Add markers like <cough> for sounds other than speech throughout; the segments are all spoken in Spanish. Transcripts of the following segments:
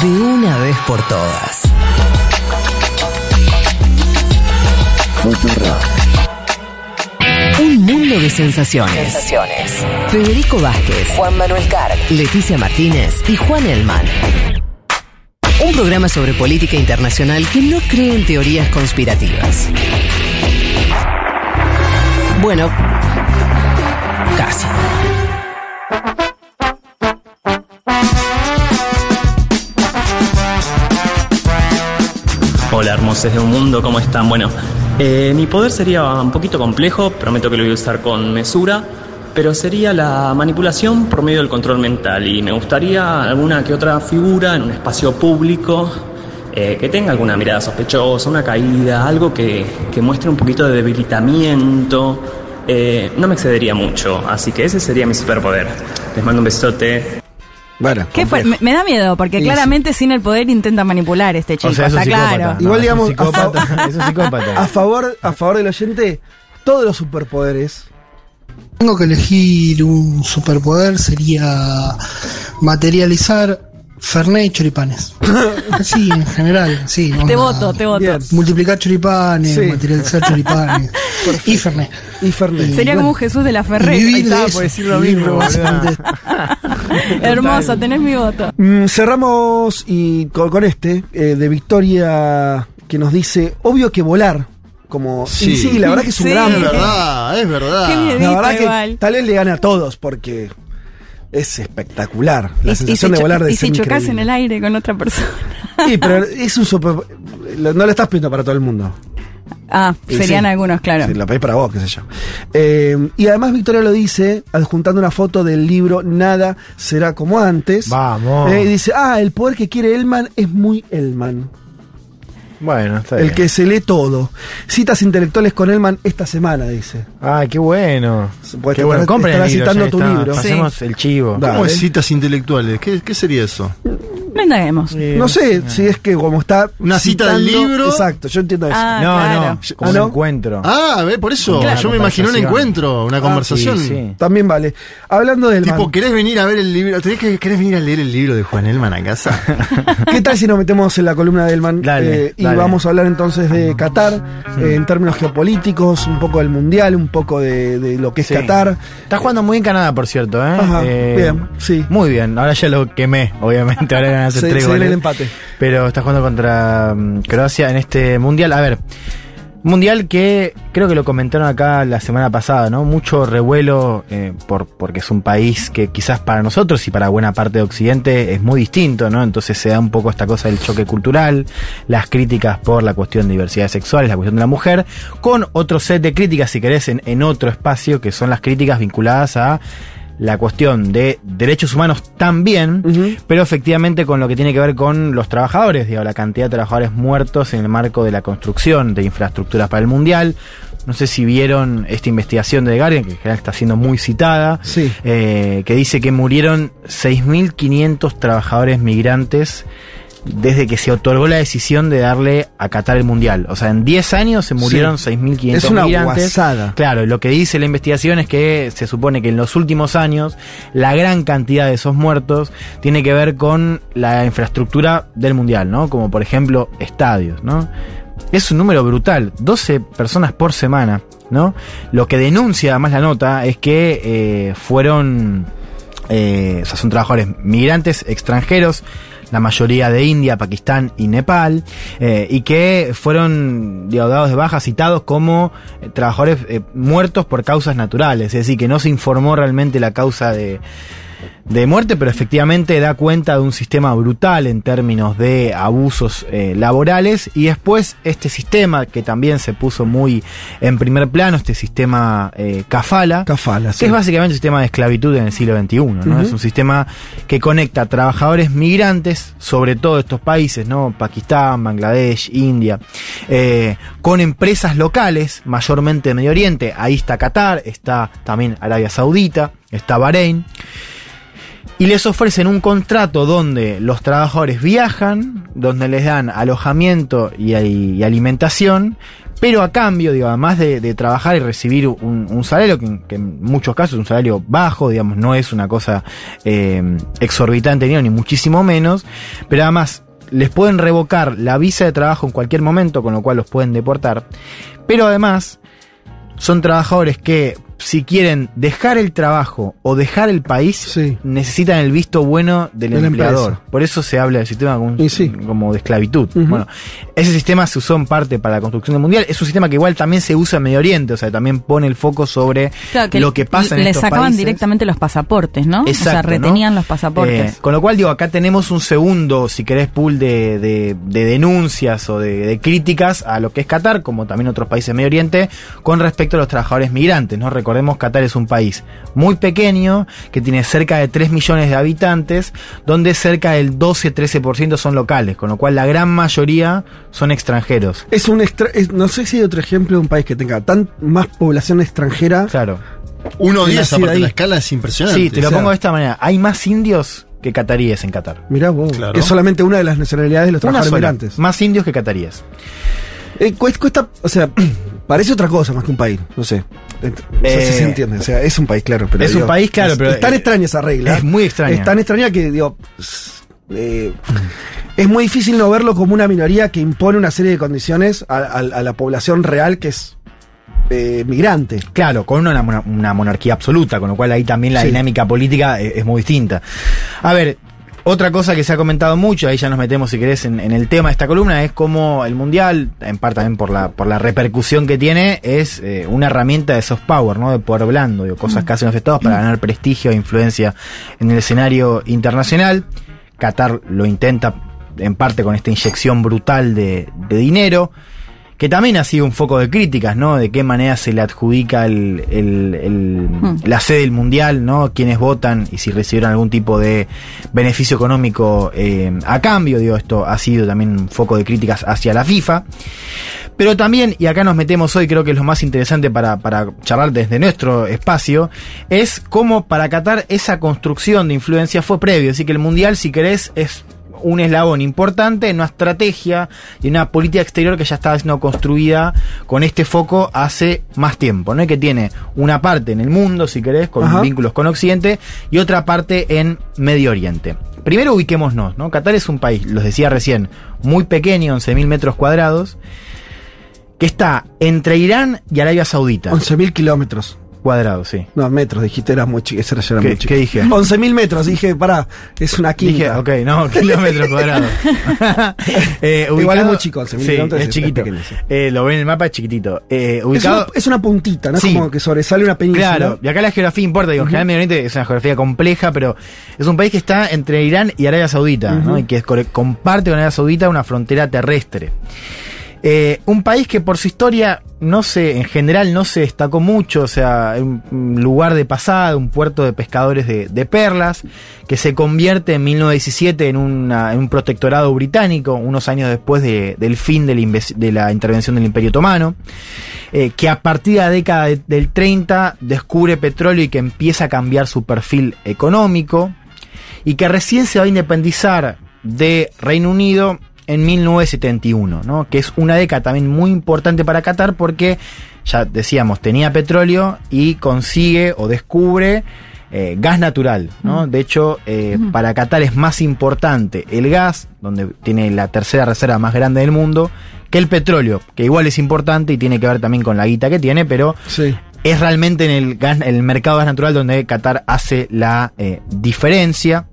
de una vez por todas. Un mundo de sensaciones. Federico Vázquez, Juan Manuel Carr, Leticia Martínez y Juan Elman. Un programa sobre política internacional que no cree en teorías conspirativas. Bueno, casi. Hermosos de un mundo, ¿cómo están? Bueno, eh, mi poder sería un poquito complejo, prometo que lo voy a usar con mesura, pero sería la manipulación por medio del control mental y me gustaría alguna que otra figura en un espacio público eh, que tenga alguna mirada sospechosa, una caída, algo que, que muestre un poquito de debilitamiento. Eh, no me excedería mucho, así que ese sería mi superpoder. Les mando un besote. Bueno, ¿Qué fue? complejo. Me, me da miedo, porque Sí, claramente sin el poder intenta manipular este chico, O sea, es un está psicópata. claro. Igual, No, digamos, es un psicópata. es un psicópata. A favor, a favor del oyente, todos los superpoderes. Tengo que elegir un superpoder, sería materializar Fernet y choripanes. <laughs> Sí, en general, sí. Te voto, te voto. Bien. Multiplicar choripanes, Sí. materializar choripanes. y Fernet. Y Fernet. Sería como un Jesús de la Ferrer. Vivir Ahí de está, eso, por decir lo vivir mismo. <laughs> Hermoso, tenés mi voto. Mm, cerramos y con, con este eh, de Victoria que nos dice, obvio que volar. Como, Sí. y sí, la verdad que es un Sí. gran. Es verdad, es verdad. Qué La verdad que igual. tal vez le gane a todos porque es espectacular. La Y- y sensación si de volar de Y si chocas en el aire con otra persona. Sí, pero <laughs> es un super. No lo estás pidiendo para todo el mundo. Ah, Y serían sí. algunos, claro. Sí, lo pedís para vos, qué sé yo. Eh, y además Victoria lo dice, adjuntando una foto del libro Nada será como antes. Vamos. Eh, y dice, ah, el poder que quiere Elman es muy Elman. Bueno, está El bien. que se lee todo. Citas intelectuales con Elman esta semana, dice. Ay, qué bueno. Pues qué bueno. estará- Compren estará el libro, citando tu está. libro. Hacemos el chivo. ¿Cómo Dale. es citas intelectuales? ¿Qué, qué sería eso? No. Eh, No sé si es que como está. Una cita del libro. Exacto, yo entiendo eso. Ah, No, claro. no, como ¿Ah, un no? encuentro. Ah, ve, por eso. Claro. Yo me imaginé un encuentro, una conversación. Sí, sí. También vale. Hablando del Tipo, ¿querés venir a ver el libro? ¿Tenés que, ¿Querés venir a leer el libro de Juan Elman a casa? <laughs> ¿Qué tal si nos metemos en la columna de Elman? Dale, Eh, y dale. vamos a hablar entonces de Qatar, eh, en términos geopolíticos, un poco del mundial, un poco de, de lo que es Sí. Qatar. Está jugando muy bien Canadá, por cierto, ¿eh? Ajá, Eh, bien, sí. Muy bien. Ahora ya lo quemé, obviamente. Ahora <laughs> goles. el empate. Pero está jugando contra mm, Croacia en este mundial. A ver. Mundial que creo que lo comentaron acá la semana pasada, ¿no? Mucho revuelo eh, por, porque es un país que quizás para nosotros y para buena parte de Occidente es muy distinto, ¿no? Entonces se da un poco esta cosa del choque cultural, las críticas por la cuestión de diversidad sexual, la cuestión de la mujer, con otro set de críticas, si querés, en, en otro espacio, que son las críticas vinculadas a la cuestión de derechos humanos también, pero efectivamente con lo que tiene que ver con los trabajadores, digo, la cantidad de trabajadores muertos en el marco de la construcción de infraestructuras para el Mundial. No sé si vieron esta investigación de Guardian, que en general está siendo muy citada, Sí. eh, que dice que murieron 6.500 trabajadores migrantes desde que se otorgó la decisión de darle a Qatar el Mundial. O sea, en 10 años se murieron Sí. 6.500 Es una migrantes. guasada. Claro, lo que dice la investigación es que se supone que en los últimos años la gran cantidad de esos muertos tiene que ver con la infraestructura del mundial, ¿no? Como por ejemplo estadios, ¿no? Es un número brutal, 12 personas por semana, ¿no? Lo que denuncia además la nota es que eh, fueron, eh, o sea, son trabajadores migrantes extranjeros, la mayoría de India, Pakistán y Nepal, eh, y que fueron digo, dados de baja, citados como eh, trabajadores eh, muertos por causas naturales, es decir, que no se informó realmente la causa de, de muerte, pero efectivamente da cuenta de un sistema brutal en términos de abusos eh, laborales y después este sistema que también se puso muy en primer plano, este sistema eh, Kafala, Kafala, que es básicamente un sistema de esclavitud en el siglo XXI, ¿no? Es un sistema que conecta trabajadores migrantes, sobre todo estos países, ¿no? Pakistán, Bangladesh, India, eh, con empresas locales, mayormente de Medio Oriente. Ahí está Qatar, está también Arabia Saudita, está Bahrein. Y les ofrecen un contrato donde los trabajadores viajan, donde les dan alojamiento y, alimentación, pero a cambio, digo, además de, trabajar y recibir un, salario, que, en muchos casos es un salario bajo, digamos, no es una cosa eh, exorbitante ni, ni muchísimo menos, pero además les pueden revocar la visa de trabajo en cualquier momento, con lo cual los pueden deportar, pero además son trabajadores que si quieren dejar el trabajo o dejar el país, Sí. necesitan el visto bueno del empleador. empresa. Por eso se habla del sistema como, sí. de esclavitud. Bueno, ese sistema se usó en parte para la construcción del mundial. Es un sistema que igual también se usa en Medio Oriente, o sea, también pone el foco sobre Claro, lo que pasa en le estos sacaban países. directamente los pasaportes, ¿no? o sea, retenían ¿no? los pasaportes. Eh, con lo cual, digo, acá tenemos un segundo, si querés, pool de, de- de denuncias o de, de críticas a lo que es Qatar, como también otros países de Medio Oriente, con respecto a los trabajadores migrantes, ¿no? Recordemos, Qatar es un país muy pequeño, que tiene cerca de 3 millones de habitantes, donde cerca del 12-13% son locales, con lo cual la gran mayoría son extranjeros. Es un extra- es- no sé si hay otro ejemplo de un país que tenga tan más población extranjera. Claro. Uno Que diez, aparte ahí. la escala es impresionante. Sí, te lo o sea- pongo de esta manera. Hay más indios que cataríes en Qatar. Mirá vos, Claro. que es solamente una de las nacionalidades de los trabajadores migrantes. Más indios que cataríes. Eh, cuesta, cuesta- o sea, <clears throat> parece otra cosa más que un país, no sé. Eh, sé Eh, si se entiende, o sea, es un país, claro. Pero es un país, claro, es- pero, Es tan eh, extraña esa regla. es muy extraña. Es tan extraña que, digo. eh, es muy difícil no verlo como una minoría que impone una serie de condiciones a, a- a la población real que es eh, migrante. Claro, con una, mona- una monarquía absoluta, con lo cual ahí también la Sí. dinámica política es, es muy distinta. A ver, otra cosa que se ha comentado mucho, ahí ya nos metemos si querés en, en el tema de esta columna, es cómo el Mundial, en parte también por la, por la repercusión que tiene, es eh, una herramienta de soft power, ¿no? De poder blando, digo, cosas que hacen los estados para ganar prestigio e influencia en el escenario internacional. Qatar lo intenta en parte con esta inyección brutal de, de dinero que también ha sido un foco de críticas, ¿no? De qué manera se le adjudica el, el- el- Hmm. la sede del mundial, ¿no? Quiénes votan y si recibieron algún tipo de beneficio económico eh, a cambio, digo, esto ha sido también un foco de críticas hacia la FIFA. Pero también, y acá nos metemos hoy, creo que es lo más interesante para, para charlar desde nuestro espacio, es cómo para Qatar esa construcción de influencia fue previo. Así que el Mundial, si querés, es un eslabón importante en una estrategia y una política exterior que ya estaba siendo construida con este foco hace más tiempo, ¿no? Y que tiene una parte en el mundo, si querés, con Ajá. vínculos con Occidente, y otra parte en Medio Oriente. Primero ubiquémonos, ¿no? Qatar es un país, los decía recién, muy pequeño, 11.000 metros cuadrados, que está entre Irán y Arabia Saudita. 11.000 kilómetros. Cuadrados, sí. No, metros, dijiste, era muy chico. Ese era, ya era ¿Qué- muy chico. qué dije? 11.000 metros, dije, pará, es una quinta. Dije, ok, no, <laughs> kilómetros cuadrados. <laughs> Eh, Igual es muy chico, 11.000 sí, es chiquito. Eh, lo ven en el mapa, es chiquitito. Eh, Es ubicado, una, es una puntita, ¿no? Sí. como que sobresale una península. Claro, y acá la geografía importa, digo, en general Medio Oriente es una geografía compleja, pero es un país que está entre Irán y Arabia Saudita, ¿no? Y que comparte con Arabia Saudita una frontera terrestre. Eh, un país que por su historia no se, en general no se destacó mucho, o sea, un, lugar de pasada, un puerto de pescadores de, de perlas, que se convierte en 1917 en, un protectorado británico, unos años después de- del fin de la, intervención del Imperio Otomano, eh, que a partir de la década de- del 30 descubre petróleo y que empieza a cambiar su perfil económico, y que recién se va a independizar de Reino Unido en 1971, ¿no? que es una década también muy importante para Qatar porque, ya decíamos, tenía petróleo y consigue o descubre eh, gas natural. ¿no? De hecho, eh, para Qatar es más importante el gas, donde tiene la tercera reserva más grande del mundo, que el petróleo, que igual es importante y tiene que ver también con la guita que tiene, pero Sí. es realmente en el, gas, el mercado de gas natural donde Qatar hace la eh, diferencia.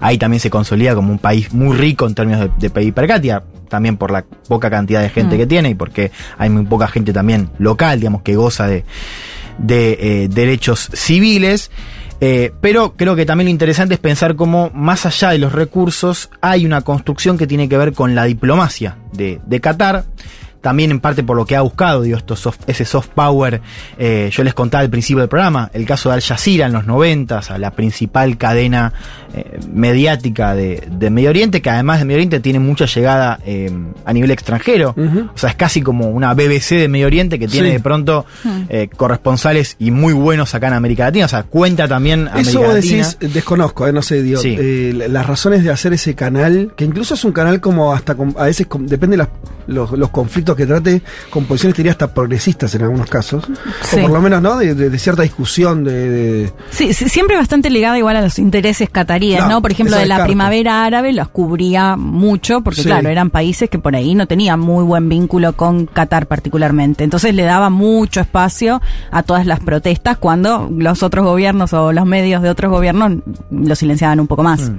Ahí también se consolida como un país muy rico en términos de, de PIB per cápita, también por la poca cantidad de gente Mm. que tiene y porque hay muy poca gente también local, digamos, que goza de, de eh, derechos civiles. Eh, pero creo que también lo interesante es pensar cómo, más allá de los recursos, hay una construcción que tiene que ver con la diplomacia de, de Qatar, también en parte por lo que ha buscado, digo, esto ese soft power. Eh, yo les contaba al principio del programa, el caso de Al Jazeera en los 90, a la principal cadena eh, mediática de, Medio Oriente, que además de Medio Oriente tiene mucha llegada eh, a nivel extranjero. O sea, es casi como una BBC de Medio Oriente que tiene de pronto mm. corresponsales y muy buenos acá en América Latina. O sea, cuenta también a Eso vos decís, desconozco, no sé, digo, las razones de hacer ese canal, que incluso es un canal como hasta a veces depende de los, conflictos que trate, con posiciones diría hasta progresistas en algunos casos, o por lo menos, ¿no? De, cierta discusión de, Sí, siempre bastante ligada igual a los intereses cataríes, ¿no? Por ejemplo, de la primavera árabe los cubría mucho, porque claro, eran países que por ahí no tenían muy buen vínculo con Qatar particularmente. Entonces le daba mucho espacio a todas las protestas cuando los otros gobiernos o los medios de otros gobiernos lo silenciaban un poco más. Mm.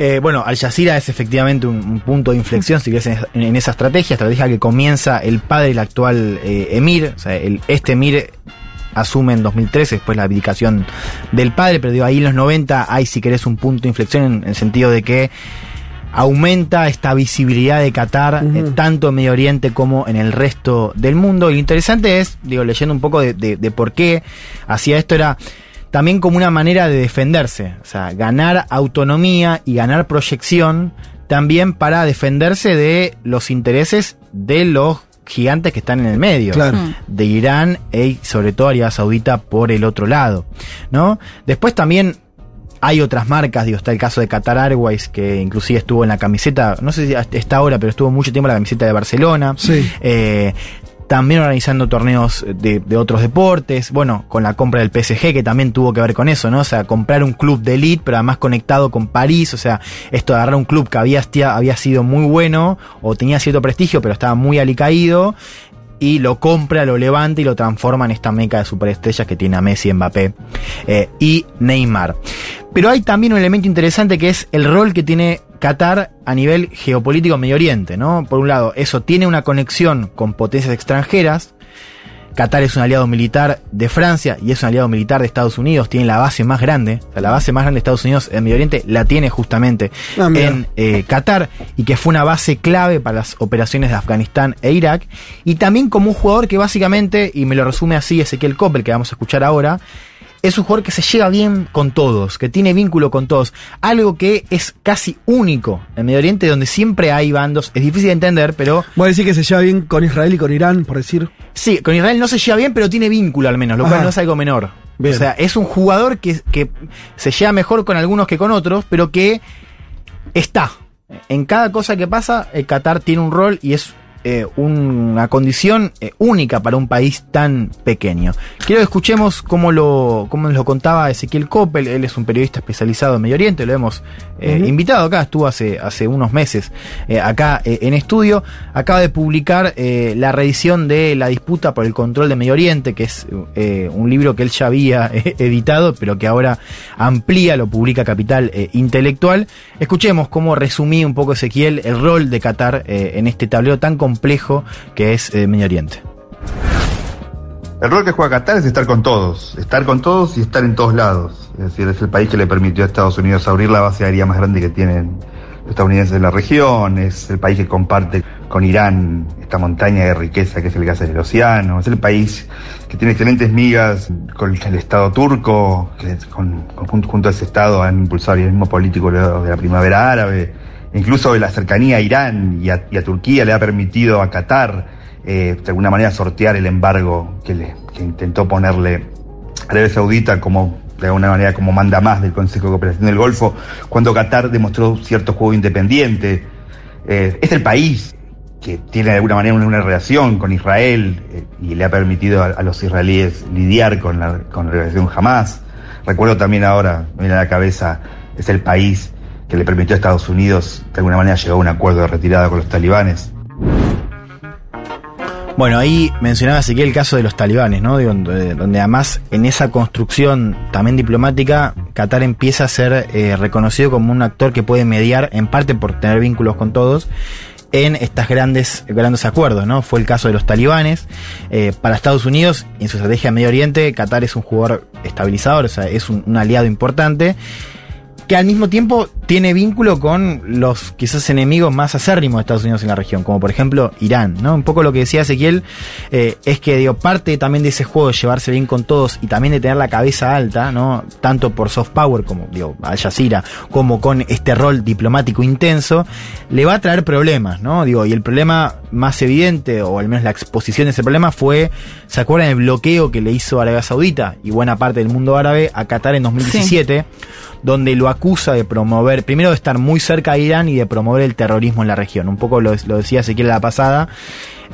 Eh, bueno, Al Jazeera es efectivamente un, punto de inflexión, si ves, en, esa estrategia, estrategia que comienza el padre del actual eh, emir, o sea, el, este emir asume en 2013, después la abdicación del padre, pero digo, ahí en los 90 hay, si querés, un punto de inflexión en, el sentido de que aumenta esta visibilidad de Qatar, eh, tanto en Medio Oriente como en el resto del mundo. Y lo interesante es, digo, leyendo un poco de, de por qué hacía esto, era también como una manera de defenderse, o sea, ganar autonomía y ganar proyección también para defenderse de los intereses de los gigantes que están en el medio, mm. de Irán y sobre todo Arabia Saudita por el otro lado, ¿no? Después también hay otras marcas, digo, está el caso de Qatar Airways, que inclusive estuvo en la camiseta, no sé si está ahora, pero estuvo mucho tiempo en la camiseta de Barcelona. Sí. Eh, también organizando torneos de, otros deportes, bueno, con la compra del PSG que también tuvo que ver con eso, ¿no? O sea, comprar un club de elite, pero además conectado con París, o sea, esto de agarrar un club que había, había sido muy bueno o tenía cierto prestigio, pero estaba muy alicaído, y lo compra, lo levanta y lo transforma en esta meca de superestrellas que tiene a Messi, Mbappé eh, y Neymar. Pero hay también un elemento interesante que es el rol que tiene Qatar a nivel geopolítico en Medio Oriente, ¿no? Por un lado, eso tiene una conexión con potencias extranjeras, Qatar es un aliado militar de Francia y es un aliado militar de Estados Unidos, tiene la base más grande, o sea, la base más grande de Estados Unidos en Medio Oriente la tiene justamente ah, en eh, Qatar y que fue una base clave para las operaciones de Afganistán e Irak. Y también como un jugador que básicamente, y me lo resume así Ezequiel Coppel que vamos a escuchar ahora, es un jugador que se lleva bien con todos, que tiene vínculo con todos. Algo que es casi único en Medio Oriente, donde siempre hay bandos. Es difícil de entender, pero. Voy a decir que se lleva bien con Israel y con Irán, por decir. Sí, con Israel no se lleva bien, pero tiene vínculo al menos, lo cual no es algo menor. O sea, es un jugador que, que se lleva mejor con algunos que con otros, pero que está. En cada cosa que pasa, el Qatar tiene un rol y es eh, una condición eh, única para un país tan pequeño. Quiero que escuchemos cómo lo, cómo lo contaba Ezequiel Coppel, él es un periodista especializado en Medio Oriente, lo hemos eh, invitado acá, estuvo hace, hace unos meses acá en estudio, acaba de publicar la reedición de La disputa por el control de Medio Oriente, que es un libro que él ya había editado, pero que ahora amplía, lo publica Capital Intelectual. Escuchemos cómo resumí un poco Ezequiel el rol de Qatar en este tablero tan complejo que es eh, Medio Oriente. El rol que juega Qatar es estar con todos, estar con todos y estar en todos lados. Es decir, es el país que le permitió a Estados Unidos abrir la base aérea más grande que tienen los estadounidenses en la región, es el país que comparte con Irán esta montaña de riqueza que es el gas del océano, es el país que tiene excelentes migas con el Estado turco, que con, junto a ese Estado han impulsado el mismo político de la primavera árabe incluso la cercanía a Irán y a, Turquía le ha permitido a Qatar eh, de alguna manera sortear el embargo que, le, intentó ponerle Arabia Saudita como de alguna manera como manda más del Consejo de Cooperación del Golfo, cuando Qatar demostró cierto juego independiente. Eh, es el país que tiene de alguna manera una, relación con Israel eh, y le ha permitido a, los israelíes lidiar con la, con la relación Hamas. Recuerdo también ahora, me viene a la cabeza, es el país que le permitió a Estados Unidos de alguna manera llegar a un acuerdo de retirada con los talibanes. Bueno, ahí mencionaba que el caso de los talibanes, ¿no? Donde, además en esa construcción también diplomática, Qatar empieza a ser eh, reconocido como un actor que puede mediar, en parte por tener vínculos con todos, en estos grandes, grandes acuerdos, ¿no? Fue el caso de los talibanes. Eh, para Estados Unidos, en su estrategia en Medio Oriente, Qatar es un jugador estabilizador, o sea, es un aliado importante. Que al mismo tiempo tiene vínculo con los quizás enemigos más acérrimos de Estados Unidos en la región, como por ejemplo Irán, ¿no? Un poco lo que decía Ezequiel eh, es que digo, parte también de ese juego de llevarse bien con todos y también de tener la cabeza alta, ¿no? Tanto por soft power como digo, Al Jazeera, como con este rol diplomático intenso, le va a traer problemas, ¿no? Digo, y el problema más evidente, o al menos la exposición de ese problema, fue, ¿se acuerdan el bloqueo que le hizo Arabia Saudita y buena parte del mundo árabe a Qatar en 2017? Donde lo acusa de promover, primero de estar muy cerca de Irán y de promover el terrorismo en la región. Un poco lo, lo decía Ezequiel la pasada.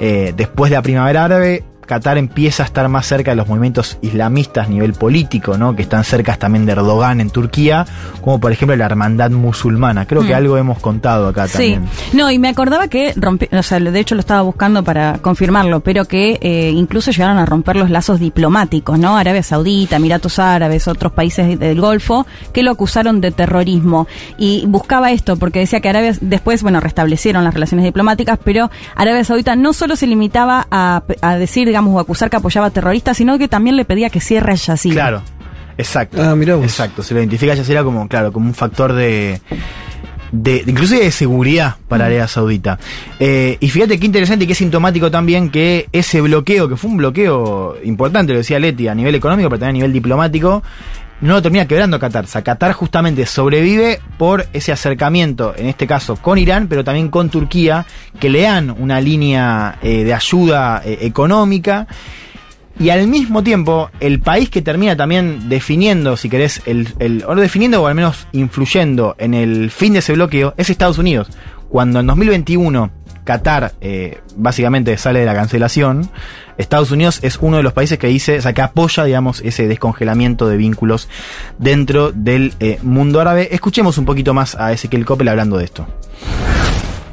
Eh, después de la primavera árabe, Qatar empieza a estar más cerca de los movimientos islamistas a nivel político, ¿no? que están cerca también de Erdogan en Turquía, como por ejemplo la hermandad musulmana. Creo que mm. algo hemos contado acá también. Sí, no, y me acordaba que rompió, o sea, de hecho lo estaba buscando para confirmarlo, pero que eh, incluso llegaron a romper los lazos diplomáticos, ¿no? Arabia Saudita, Emiratos Árabes, otros países del Golfo, que lo acusaron de terrorismo. Y buscaba esto, porque decía que Arabia, después, bueno, restablecieron las relaciones diplomáticas, pero Arabia Saudita no solo se limitaba a, a decir digamos, o acusar que apoyaba terroristas, sino que también le pedía que cierre a Yazira. Claro, exacto. Ah, mirá Exacto, se lo identifica a Yazira como, claro, como un factor de, de, inclusive de seguridad para Arabia Saudita. Eh, y fíjate qué interesante y qué sintomático también que ese bloqueo, que fue un bloqueo importante, lo decía Leti, a nivel económico, pero también a nivel diplomático, no lo termina quebrando Qatar. O sea, Qatar justamente sobrevive por ese acercamiento, en este caso con Irán, pero también con Turquía, que le dan una línea eh, de ayuda eh, económica. Y al mismo tiempo, el país que termina también definiendo, si querés, el, el, o definiendo o al menos influyendo en el fin de ese bloqueo, es Estados Unidos. Cuando en 2021 Qatar eh, básicamente sale de la cancelación, Estados Unidos es uno de los países que dice, o sea, que apoya, digamos, ese descongelamiento de vínculos dentro del eh, mundo árabe. Escuchemos un poquito más a Ezequiel Coppel hablando de esto.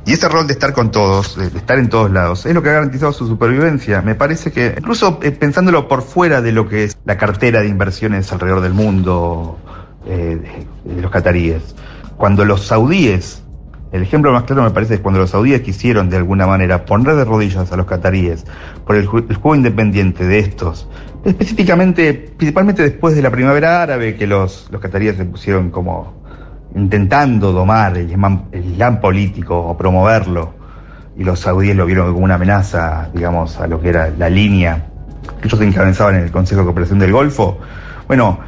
Y ese rol de estar con todos, de estar en todos lados, es lo que ha garantizado su supervivencia. Me parece que, incluso eh, pensándolo por fuera de lo que es la cartera de inversiones alrededor del mundo de, de los cataríes, cuando los saudíes el ejemplo más claro me parece es cuando los saudíes quisieron de alguna manera poner de rodillas a los cataríes por el, juego independiente de estos, específicamente, principalmente después de la primavera árabe, que los, los cataríes se pusieron como intentando domar el islam, político o promoverlo, y los saudíes lo vieron como una amenaza, digamos, a lo que era la línea que ellos encabezaban en el Consejo de Cooperación del Golfo. Bueno,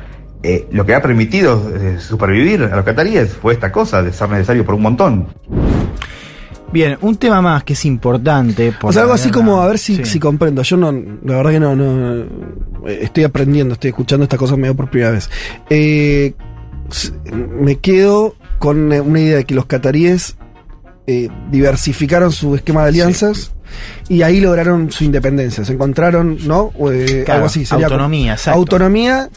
eh, lo que ha permitido eh, supervivir a los cataríes fue esta cosa de ser necesario por un montón. Bien, un tema más que es importante. o sea, algo así como, a ver si, si comprendo. Yo no, la verdad que no, no, estoy aprendiendo, estoy escuchando esta cosa medio por primera vez. Eh, me quedo con una idea de que los cataríes diversificaron su esquema de alianzas. Y ahí lograron su independencia. Se encontraron, ¿no? algo así. autonomía, exacto. Autonomía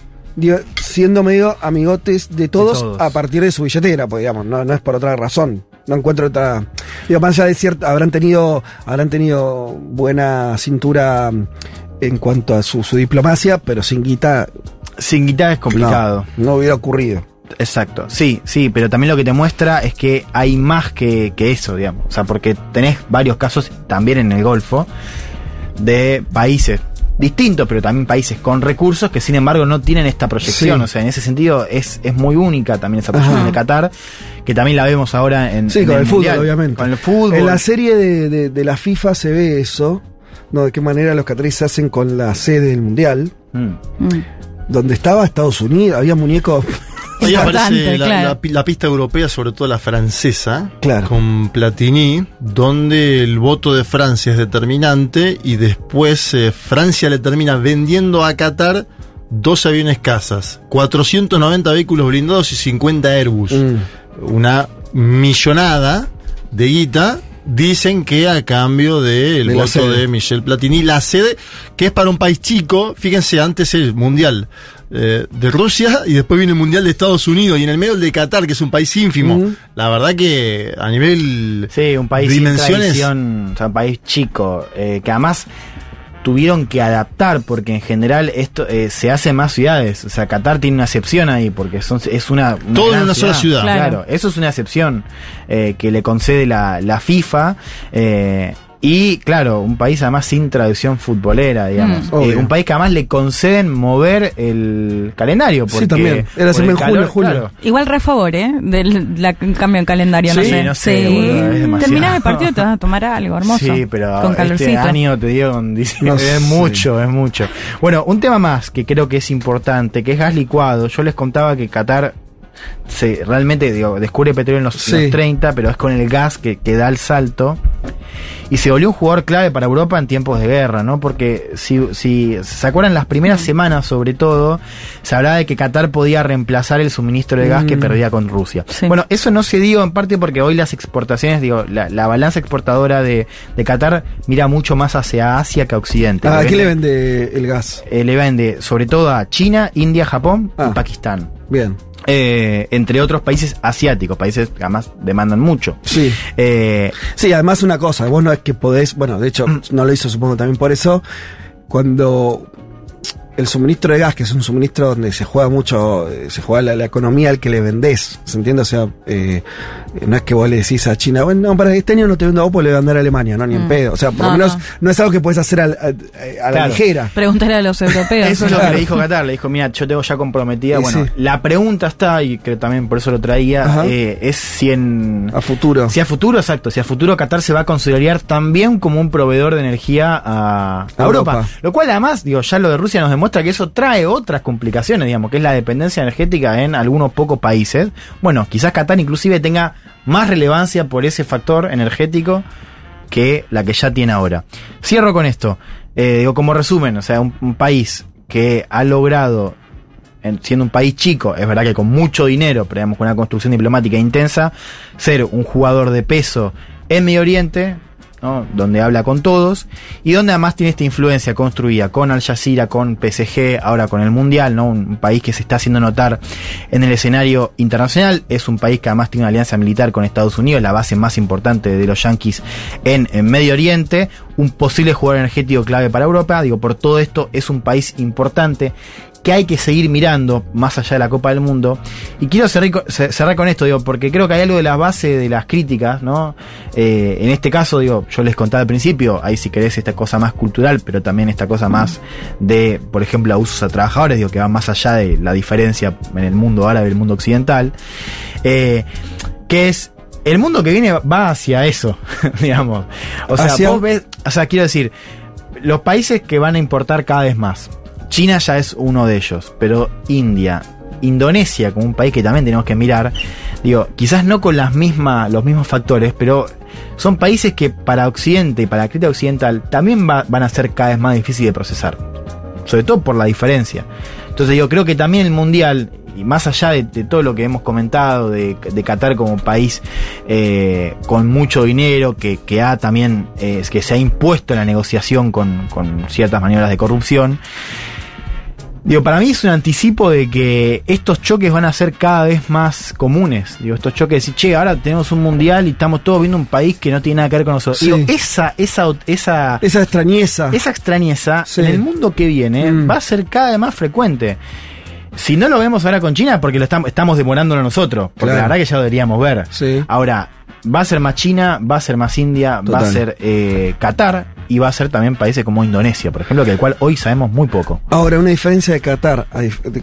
siendo medio amigotes de todos, a partir de su billetera, pues digamos, no, no es por otra razón. No encuentro otra. Digo, más allá de cierto, habrán tenido, habrán tenido buena cintura en cuanto a su, diplomacia, pero sin guita. Sin guita es complicado. No, hubiera ocurrido. Exacto, sí, sí, pero también lo que te muestra es que hay más que, que eso, digamos. O sea, porque tenés varios casos también en el Golfo de países distintos, pero también países con recursos que sin embargo no tienen esta proyección. O sea, en ese sentido es, es muy única también esa proyección de Qatar, que también la vemos ahora en, sí, con el, fútbol, obviamente. Con el fútbol. En la serie de, de, la FIFA se ve eso, ¿no? De qué manera los cataríes hacen con la sede del mundial. Mm. Mm. Donde estaba Estados Unidos, había muñecos Ahí aparece la, pista europea, sobre todo la francesa, claro. con Platini, donde el voto de Francia es determinante y después eh, Francia le termina vendiendo a Qatar dos aviones casas, 490 vehículos blindados y 50 Airbus. Mm. Una millonada de guita dicen que a cambio del voto de Michel Platini, la sede, que es para un país chico, fíjense, antes el Mundial eh, de Rusia y después viene el Mundial de Estados Unidos y en el medio el de Qatar, que es un país ínfimo. La verdad que a nivel sí, un país dimensiones... un país chico, eh, que además tuvieron que adaptar porque en general esto eh, se hace en más ciudades. O sea, Qatar tiene una excepción ahí porque son, es una... Todo en una sola ciudad. Claro. eso es una excepción que le concede la, la FIFA Y claro, un país además sin tradición futbolera, digamos. Mm. Eh, un país que además le conceden mover el calendario. Porque sí, también. Era por en el julio, calor, julio. claro. Igual re a favor, ¿eh? Del la- cambio en calendario, no Sí, sé. no sé, boludo, demasiado. Terminás el partido y te vas a <laughs> tomar algo hermoso. Sí, pero Con este año te digo, con dice- No <laughs> es sé. mucho, es mucho. Bueno, un tema más que creo que es importante, que es gas licuado. Yo les contaba que Qatar se realmente digo, descubre petróleo en los, Sí. en los 30, pero es con el gas que, que da el salto. Y se volvió un jugador clave para Europa en tiempos de guerra, ¿no? Porque si, si se acuerdan las primeras semanas, sobre todo, se hablaba de que Qatar podía reemplazar el suministro de gas que Mm. perdía con Rusia. Sí. Bueno, eso no se dio en parte porque hoy las exportaciones, digo, la, la balanza exportadora de, de Qatar mira mucho más hacia Asia que a Occidente. Ah, ¿A Le qué le vende- vende el gas? eh, le vende sobre todo a China, India, Japón Ah. y Pakistán. Bien. Eh, entre otros países asiáticos, países que además demandan mucho. Sí. Eh, Sí, además una cosa, vos no es que podés, bueno, de hecho no lo hizo supongo también por eso, cuando el suministro de gas, que es un suministro donde se juega mucho, eh, se juega la, la economía al que le vendés, ¿se entiende? O sea, eh, no es que vos le decís a China, bueno, no, para este año no te vendo a vos, pues le voy a vender a Alemania, no, ni en Mm. pedo. O sea, por lo No, menos no. no. es algo que puedes hacer a, a- a la ligera. Pregúntale a los europeos. <laughs> Eso es lo que le dijo Qatar, le dijo, mira, yo tengo ya comprometida. Bueno, sí. la pregunta está, y creo también por eso lo traía, eh, es si en... A futuro. Si a futuro, exacto, si a futuro Qatar se va a considerar también como un proveedor de energía a, a Europa. Europa. Lo cual además, digo, ya lo de Rusia nos demuestra que eso trae otras complicaciones, digamos, que es la dependencia energética en algunos pocos países. Bueno, quizás Qatar inclusive tenga más relevancia por ese factor energético que la que ya tiene ahora. Cierro con esto. Eh, digo, como resumen, o sea, un, un país que ha logrado, en- siendo un país chico, es verdad que con mucho dinero, pero digamos con una construcción diplomática intensa, ser un jugador de peso en Medio Oriente, donde habla con todos, y donde además tiene esta influencia construida con Al Jazeera, con PSG, ahora con el Mundial, ¿no? un, un país que se está haciendo notar en el escenario internacional, es un país que además tiene una alianza militar con Estados Unidos, la base más importante de los yanquis en, en Medio Oriente, un posible jugador energético clave para Europa, digo, por todo esto es un país importante que hay que seguir mirando más allá de la Copa del Mundo. Y quiero cerrar, co- ce- cerrar con esto, digo, porque creo que hay algo de la base de las críticas, ¿no? Eh, en este caso, digo, yo les contaba al principio, ahí si querés esta cosa más cultural, pero también esta cosa más de, por ejemplo, abusos a trabajadores, digo, que va más allá de la diferencia en el mundo árabe y el mundo occidental, eh, que es el mundo que viene va hacia eso, <laughs> digamos. O sea, Hacia- vos ves, o sea, quiero decir, los países que van a importar cada vez más. China ya es uno de ellos, pero India, Indonesia, como un país que también tenemos que mirar, digo, quizás no con las los mismos factores, pero son países que para Occidente y para la crítica occidental también va- van a ser cada vez más difíciles de procesar. Sobre todo por la diferencia. Entonces yo creo que también el Mundial, y más allá de, de todo lo que hemos comentado, de, de Qatar como país eh, con mucho dinero, que, que ha también, eh, que se ha impuesto en la negociación con, con ciertas maniobras de corrupción, Digo, para mí es un anticipo de que estos choques van a ser cada vez más comunes. Digo, estos choques de decir, che, ahora tenemos un mundial y estamos todos viendo un país que no tiene nada que ver con nosotros. Sí. Digo, esa, esa, esa, Esa extrañeza. esa extrañeza Sí. en el mundo que viene Mm. va a ser cada vez más frecuente. Si no lo vemos ahora con China, porque lo estamos, estamos demorándolo nosotros. Porque Claro. la verdad que ya lo deberíamos ver. Sí. Ahora, va a ser más China, va a ser más India, va a ser eh, Qatar y va a ser también países como Indonesia, por ejemplo, del cual hoy sabemos muy poco. Ahora, una diferencia de Qatar,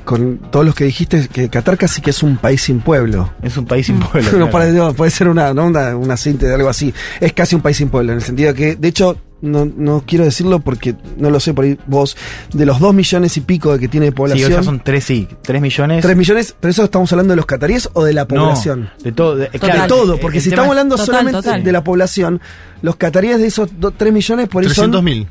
con todos los que dijiste, es que Qatar casi que es un país sin pueblo. Es un país sin pueblo. <laughs> No, claro. para- no, puede ser una, ¿no? una, una síntesis de algo así. Es casi un país sin pueblo, en el sentido de que, de hecho, no, no quiero decirlo porque no lo sé por ahí vos, de los dos millones y pico de que tiene de Sí, población, o sea, son tres, sí, tres millones. tres millones, pero eso estamos hablando de los cataríes o de la No, población. de todo. de- de claro, todo, el- porque el si estamos es- hablando Total, solamente total. de la población, los cataríes de esos 3 millones por eso son 300.000.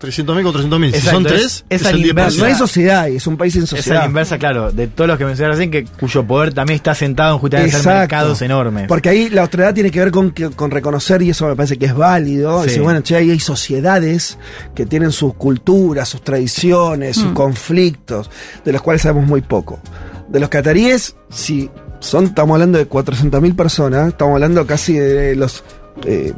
300.000 con 300.000. Si son es- 3, es es, al el 10%. inverso. No hay sociedad, es un país sin Es a sociedad. la inversa, claro, de todos los que mencionaron recién, que, cuyo poder también está sentado en justamente hacer mercados enormes. Porque ahí la autoridad tiene que ver con, que- con reconocer, y eso me parece que es válido. Sí. Decir, bueno, che, ahí hay sociedades que tienen sus culturas, sus tradiciones, sus conflictos, de los cuales sabemos muy poco. De los cataríes, si son, estamos hablando de 400.000 personas, estamos hablando casi de los. eh,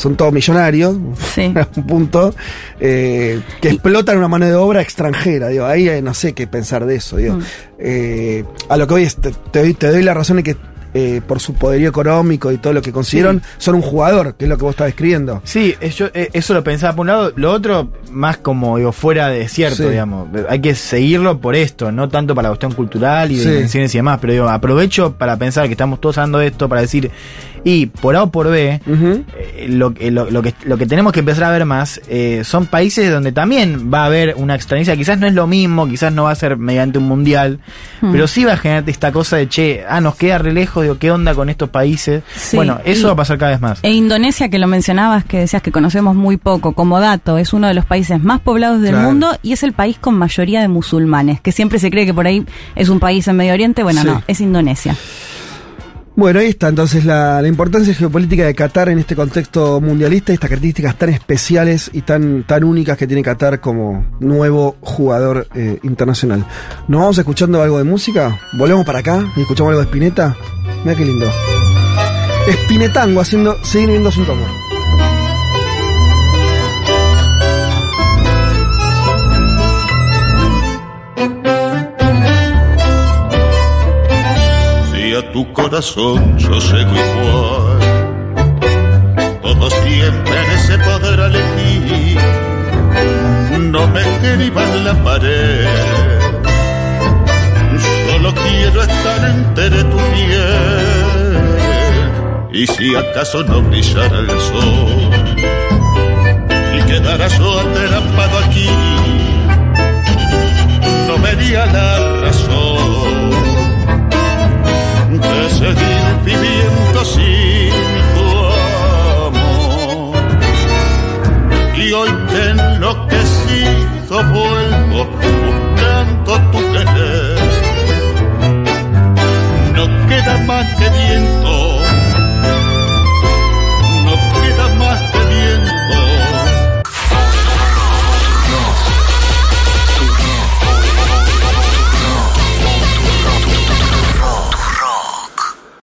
son todos millonarios, Sí. a <laughs> un punto, eh, que explotan una mano de obra extranjera. Digo, ahí eh, no sé qué pensar de eso. Digo. Mm. Eh, a lo que hoy es, te, te doy, te doy la razón de que eh, por su poderío económico y todo lo que consiguieron, son un jugador, que es lo que vos estás describiendo. Sí, eso lo pensaba por un lado. Lo otro, más como digo, fuera de cierto, digamos. Hay que seguirlo por esto, no tanto para la cuestión cultural y de dimensiones y demás, pero digo, aprovecho para pensar que estamos todos hablando de esto, para decir, y por A o por B, eh, lo, lo, que, lo que tenemos que empezar a ver más eh, son países donde también va a haber una extrañeza. Quizás no es lo mismo, quizás no va a ser mediante un mundial, hmm. pero sí va a generar esta cosa de che, ah, nos queda re lejos, digo, ¿qué onda con estos países? bueno, eso va a pasar cada vez más. E Indonesia, que lo mencionabas, que decías que conocemos muy poco, como dato, es uno de los países más poblados del mundo y es el país con mayoría de musulmanes, que siempre se cree que por ahí es un país en Medio Oriente. Bueno, no, es Indonesia. Bueno, ahí está entonces la, importancia geopolítica de Qatar en este contexto mundialista, estas características tan especiales y tan, tan únicas que tiene Qatar como nuevo jugador eh, internacional. ¿Nos vamos escuchando algo de música? ¿Volvemos para acá y escuchamos algo de Spinetta? Mira qué lindo. Spinetango haciendo seguir viendo su tomo. Tu corazón yo seco igual. Todos siempre se podrá elegir, no me escriban la pared. Solo quiero estar entre tu piel. Y si acaso no brillara el sol y quedara yo aquí, no vería la razón seguir viviendo sin tu amor. Y hoy que enloquecido vuelvo buscando tu querer. No queda más que viento